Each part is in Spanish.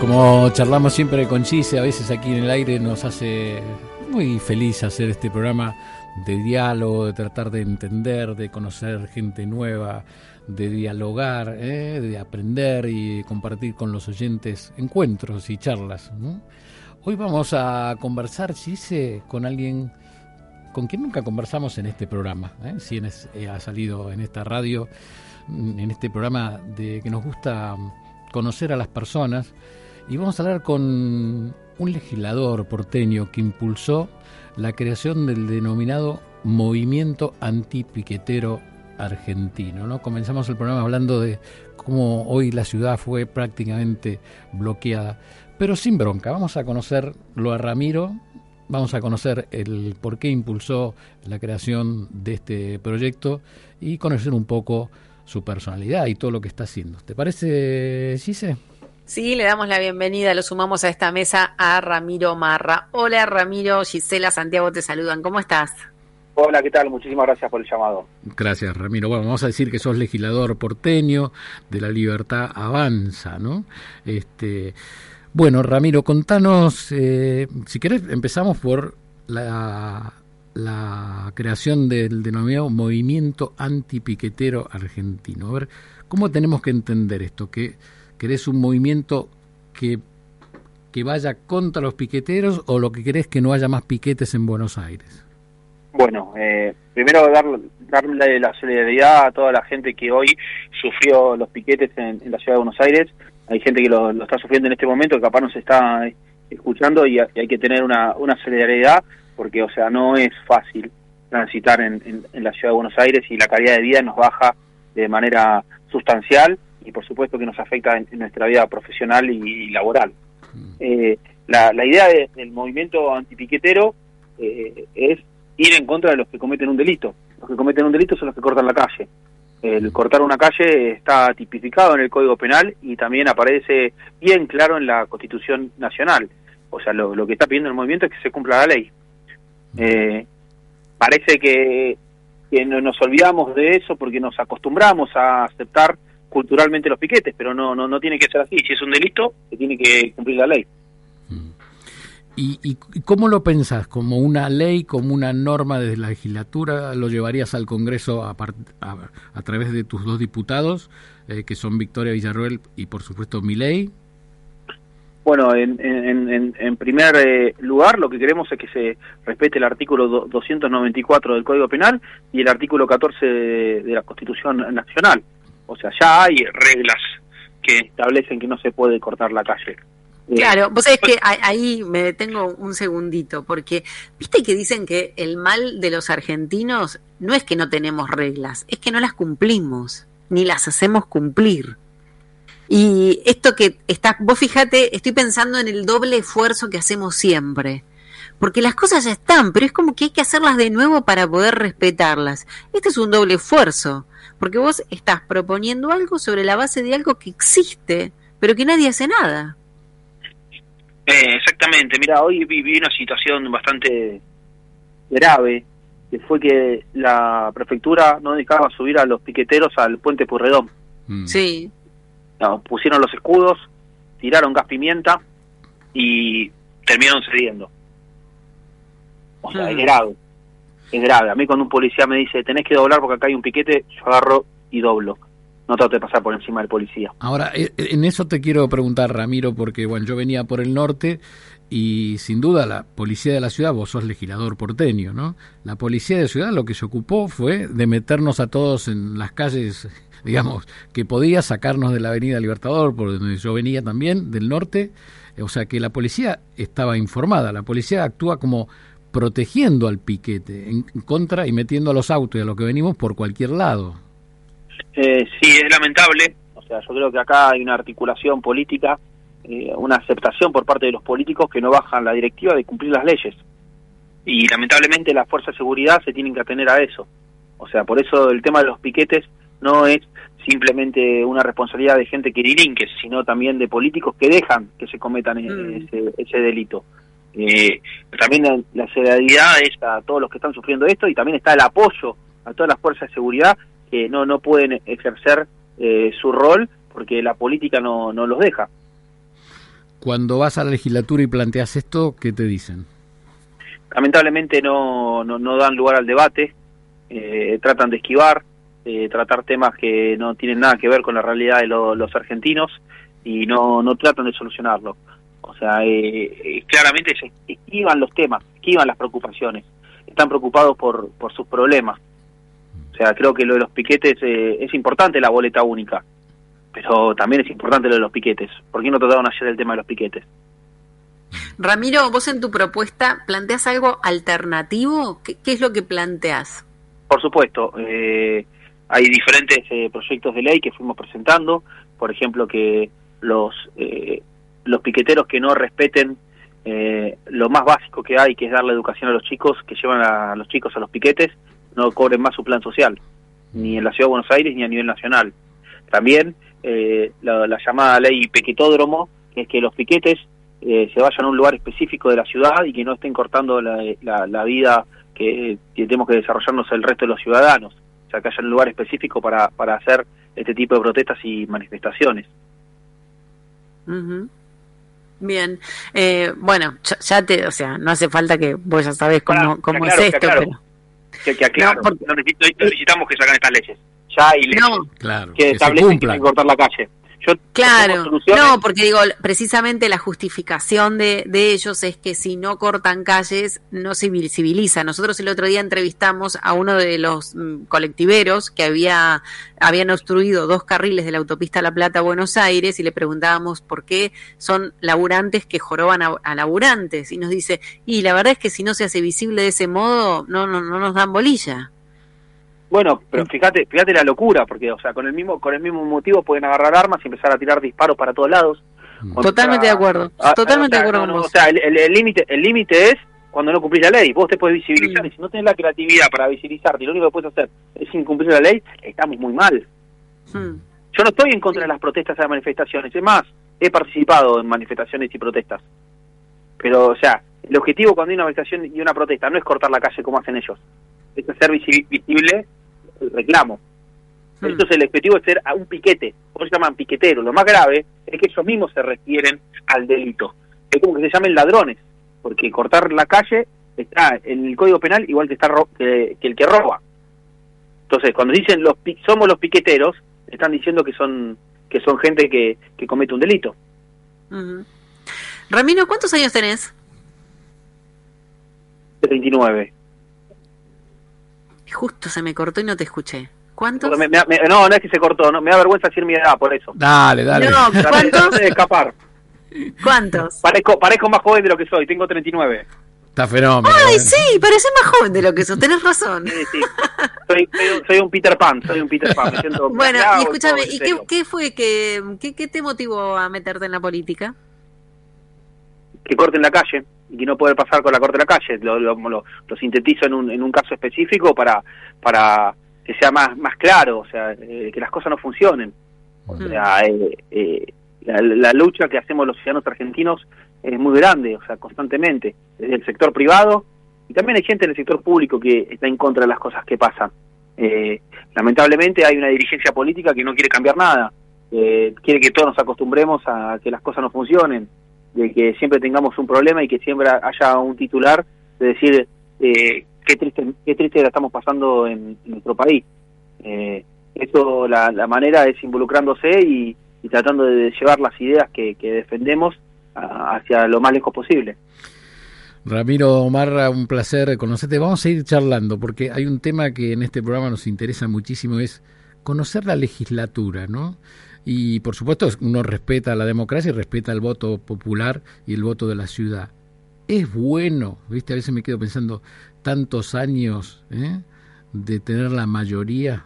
Como charlamos siempre con Chise, a veces aquí en el aire nos hace muy feliz hacer este programa de diálogo, de tratar de entender, de conocer gente nueva, de dialogar, ¿eh? de aprender y compartir con los oyentes encuentros y charlas. Hoy vamos a conversar, Chise, con alguien con quien nunca conversamos en este programa. ¿eh? Si eh, ha salido en esta radio, en este programa de que nos gusta conocer a las personas y vamos a hablar con un legislador porteño que impulsó la creación del denominado movimiento antipiquetero argentino. ¿no? Comenzamos el programa hablando de cómo hoy la ciudad fue prácticamente bloqueada, pero sin bronca. Vamos a conocerlo a Ramiro, vamos a conocer el por qué impulsó la creación de este proyecto y conocer un poco su personalidad y todo lo que está haciendo. ¿Te parece, Gise? Sí, le damos la bienvenida, lo sumamos a esta mesa a Ramiro Marra. Hola Ramiro, Gisela, Santiago te saludan, ¿cómo estás? Hola, ¿qué tal? Muchísimas gracias por el llamado. Gracias, Ramiro. Bueno, vamos a decir que sos legislador porteño de la libertad avanza, ¿no? Este, bueno, Ramiro, contanos, eh, si querés, empezamos por la, la creación del denominado movimiento antipiquetero argentino. A ver, ¿cómo tenemos que entender esto? Que ¿Querés un movimiento que, que vaya contra los piqueteros o lo que querés que no haya más piquetes en Buenos Aires? Bueno, eh, primero dar, darle la solidaridad a toda la gente que hoy sufrió los piquetes en, la ciudad de Buenos Aires. Hay gente que lo, está sufriendo en este momento, que capaz nos está escuchando y, hay que tener una, una solidaridad porque, o sea, no es fácil transitar en, en, la ciudad de Buenos Aires y la calidad de vida nos baja de manera sustancial y por supuesto que nos afecta en, nuestra vida profesional y, laboral. Eh, la, idea del movimiento antipiquetero eh, es ir en contra de los que cometen un delito. Los que cometen un delito son los que cortan la calle. El cortar una calle está tipificado en el Código Penal y también aparece bien claro en la Constitución Nacional. O sea, lo, que está pidiendo el movimiento es que se cumpla la ley. Eh, parece que, que nos olvidamos de eso porque nos acostumbramos a aceptar culturalmente los piquetes, pero no, no, no tiene que ser así. Si es un delito, se tiene que cumplir la ley. Mm. ¿Y, ¿Y, cómo lo pensás? ¿Como una ley, como una norma de la legislatura? ¿Lo llevarías al Congreso a, a, través de tus dos diputados, eh, que son Victoria Villarroel y por supuesto Miley? Bueno, en, en, en primer eh, lugar, lo que queremos es que se respete el artículo 294 del Código Penal y el artículo 14 de la Constitución Nacional. O sea, ya hay reglas que establecen que no se puede cortar la calle. Eh, claro, vos sabés que ahí me detengo un segundito, porque viste que dicen que el mal de los argentinos no es que no tenemos reglas, es que no las cumplimos, ni las hacemos cumplir. Y esto que está, vos fíjate, estoy pensando en el doble esfuerzo que hacemos siempre. Porque las cosas ya están, pero es como que hay que hacerlas de nuevo para poder respetarlas. Este es un doble esfuerzo porque vos estás proponiendo algo sobre la base de algo que existe, pero que nadie hace nada. Eh, exactamente, mira, hoy viví una situación bastante grave, que fue que la prefectura no dejaba subir a los piqueteros al puente Purredón. Mm. Sí. pusieron los escudos, tiraron gas pimienta y terminaron cediendo. O sea, es grave es grave. A mí cuando un policía me dice, tenés que doblar porque acá hay un piquete, yo agarro y doblo. No trato de pasar por encima del policía. Ahora, eh, eh, en eso te quiero preguntar, Ramiro, porque bueno, yo venía por el norte y sin duda la policía de la ciudad, vos sos legislador porteño, ¿no? La policía de la ciudad lo que se ocupó fue de meternos a todos en las calles, digamos, que podía sacarnos de la Avenida Libertador, por donde yo venía también, del norte. O sea que la policía estaba informada, la policía actúa como protegiendo al piquete en contra y metiendo a los autos y a lo que venimos por cualquier lado. Eh, sí, es lamentable. O sea, yo creo que acá hay una articulación política, eh, una aceptación por parte de los políticos que no bajan la directiva de cumplir las leyes. Y lamentablemente las fuerzas de seguridad se tienen que atener a eso. O sea, por eso el tema de los piquetes no es simplemente una responsabilidad de gente que delinque, sino también de políticos que dejan que se cometan mm. ese, ese delito. Eh, también la, la, solidaridad es a todos los que están sufriendo esto y también está el apoyo a todas las fuerzas de seguridad que no, no pueden ejercer eh, su rol porque la política no, no los deja. Cuando vas a la legislatura y planteas esto, ¿qué te dicen? Lamentablemente no, no, dan lugar al debate, eh, tratan de esquivar, eh, tratar temas que no tienen nada que ver con la realidad de los argentinos y no, no tratan de solucionarlo. O sea, eh, claramente se esquivan los temas, esquivan las preocupaciones, están preocupados por, por sus problemas. O sea, creo que lo de los piquetes es importante la boleta única, pero también es importante lo de los piquetes. ¿Por qué no trataron ayer el tema de los piquetes? Ramiro, vos en tu propuesta planteas algo alternativo. ¿Qué, es lo que planteas? Por supuesto, eh, hay diferentes eh, proyectos de ley que fuimos presentando. Por ejemplo, que los eh, los piqueteros que no respeten lo más básico que hay, que es darle educación a los chicos, que llevan a los chicos a los piquetes, no cobren más su plan social, ni en la Ciudad de Buenos Aires ni a nivel nacional. También la, la, llamada ley piquetódromo, que es que los piquetes eh, se vayan a un lugar específico de la ciudad y que no estén cortando la, la, vida que, tenemos que desarrollarnos el resto de los ciudadanos. O sea, que haya un lugar específico para, para hacer este tipo de protestas y manifestaciones. Bien, eh, bueno, ya, te, o sea, no hace falta que vos ya sabés cómo, cómo es esto, pero... Que, que aclaro, no, necesitamos que sacan estas leyes. Ya hay leyes claro, que, establecen que cortar la calle claro, no, porque digo, precisamente la justificación de, de, ellos es que si no cortan calles, no se civiliza. Nosotros el otro día entrevistamos a uno de los mm, colectiveros que había, habían obstruido dos carriles de la autopista La Plata a Buenos Aires y le preguntábamos por qué son laburantes que joroban a, laburantes. Y nos dice, y la verdad es que si no se hace visible de ese modo, no, no, no nos dan bolilla. Bueno, pero fíjate, fíjate la locura, porque o sea, con el mismo con el mismo motivo pueden agarrar armas y empezar a tirar disparos para todos lados. Totalmente de acuerdo. Totalmente de acuerdo O sea, el límite el límite es cuando no cumplís la ley. Vos te puedes visibilizar y si no tenés la creatividad para visibilizarte y lo único que puedes hacer es incumplir la ley, estamos muy mal. Yo no estoy en contra de las protestas y las manifestaciones. Es más, he participado en manifestaciones y protestas. Pero, o sea, el objetivo cuando hay una manifestación y una protesta no es cortar la calle como hacen ellos. Es hacer visible el reclamo. Hmm. Entonces el objetivo es ser a un piquete, o se llaman piqueteros. Lo más grave es que ellos mismos se refieren al delito. Es como que se llamen ladrones, porque cortar la calle está en el Código Penal igual que está que, el que roba. Entonces, cuando dicen los somos los piqueteros, están diciendo que son que son gente que, que comete un delito. Ramiro, ¿cuántos años tenés? 39. Justo se me cortó y no te escuché. ¿Cuántos? no, no es que se cortó, no, me da vergüenza decir mi edad por eso. Dale, dale. No, ¿cuántos? escapar. ¿Cuántos? Parezco, parezco más joven de lo que soy, tengo 39. Está fenómeno. Ay, ¿eh? sí, parece más joven de lo que sos, tenés razón. Sí, sí. Soy, soy, un Peter Pan, soy un Peter Pan. bueno, y escúchame, ¿y qué, qué, fue que, qué, qué te motivó a meterte en la política? Que corten la calle y que no puede pasar con la corte de la calle. Lo, lo, lo, sintetizo en un, en un caso específico para, para que sea más, más claro, o sea, eh, que las cosas no funcionen. O sea, eh, eh, la, lucha que hacemos los ciudadanos argentinos es muy grande, o sea, constantemente, desde el sector privado y también hay gente en el sector público que está en contra de las cosas que pasan. lamentablemente hay una dirigencia política que no quiere cambiar nada, quiere que todos nos acostumbremos a que las cosas no funcionen, de que siempre tengamos un problema y que siempre haya un titular de decir eh, qué triste qué triste la estamos pasando en, nuestro país. Eh, eso, la, manera es involucrándose y, tratando de llevar las ideas que, defendemos hacia lo más lejos posible. Ramiro Marra, un placer conocerte. Vamos a ir charlando porque hay un tema que en este programa nos interesa muchísimo, es conocer la legislatura, ¿no? Y por supuesto uno respeta la democracia y respeta el voto popular y el voto de la ciudad. Es bueno, ¿viste? A veces me quedo pensando tantos años ¿eh? de tener la mayoría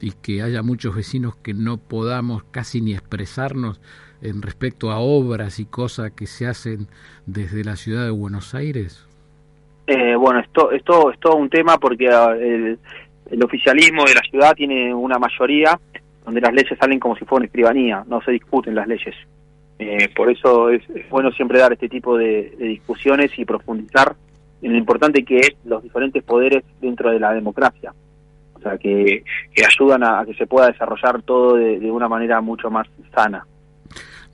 y que haya muchos vecinos que no podamos casi ni expresarnos en respecto a obras y cosas que se hacen desde la ciudad de Buenos Aires? Eh, bueno, esto, esto es todo un tema porque ah, el, el, oficialismo de la ciudad tiene una mayoría donde las leyes salen como si fuera una escribanía, no se discuten las leyes. Eh, por eso es, bueno siempre dar este tipo de, discusiones y profundizar en lo importante que es los diferentes poderes dentro de la democracia. O sea, que, ayudan a, que se pueda desarrollar todo de, una manera mucho más sana.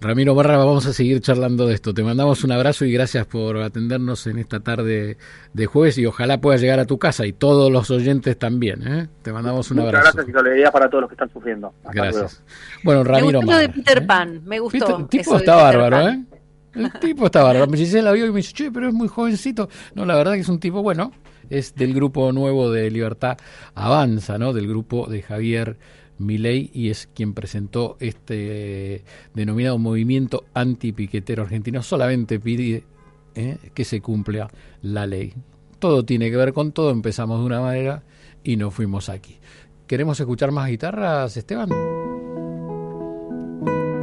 Ramiro Barra, vamos a seguir charlando de esto. Te mandamos un abrazo y gracias por atendernos en esta tarde de jueves y ojalá pueda llegar a tu casa y todos los oyentes también. ¿eh? Te mandamos un Muchas abrazo. gracias y solidaridad para todos los que están sufriendo. Hasta Gracias. Bueno, Ramiro me gustó lo de Peter ¿eh? Pan, me gustó. El tipo está bárbaro, Pan. ¿eh? El tipo está bárbaro. Gisela la vio y me dice, che, pero es muy jovencito. No, la verdad que es un tipo bueno. Es del grupo nuevo de Libertad Avanza, ¿no? Del grupo de Javier Milei y es quien presentó este eh, denominado movimiento antipiquetero argentino. Solamente pide eh, que se cumpla la ley. Todo tiene que ver con todo. Empezamos de una manera y nos fuimos aquí. ¿Queremos escuchar más guitarras, Esteban?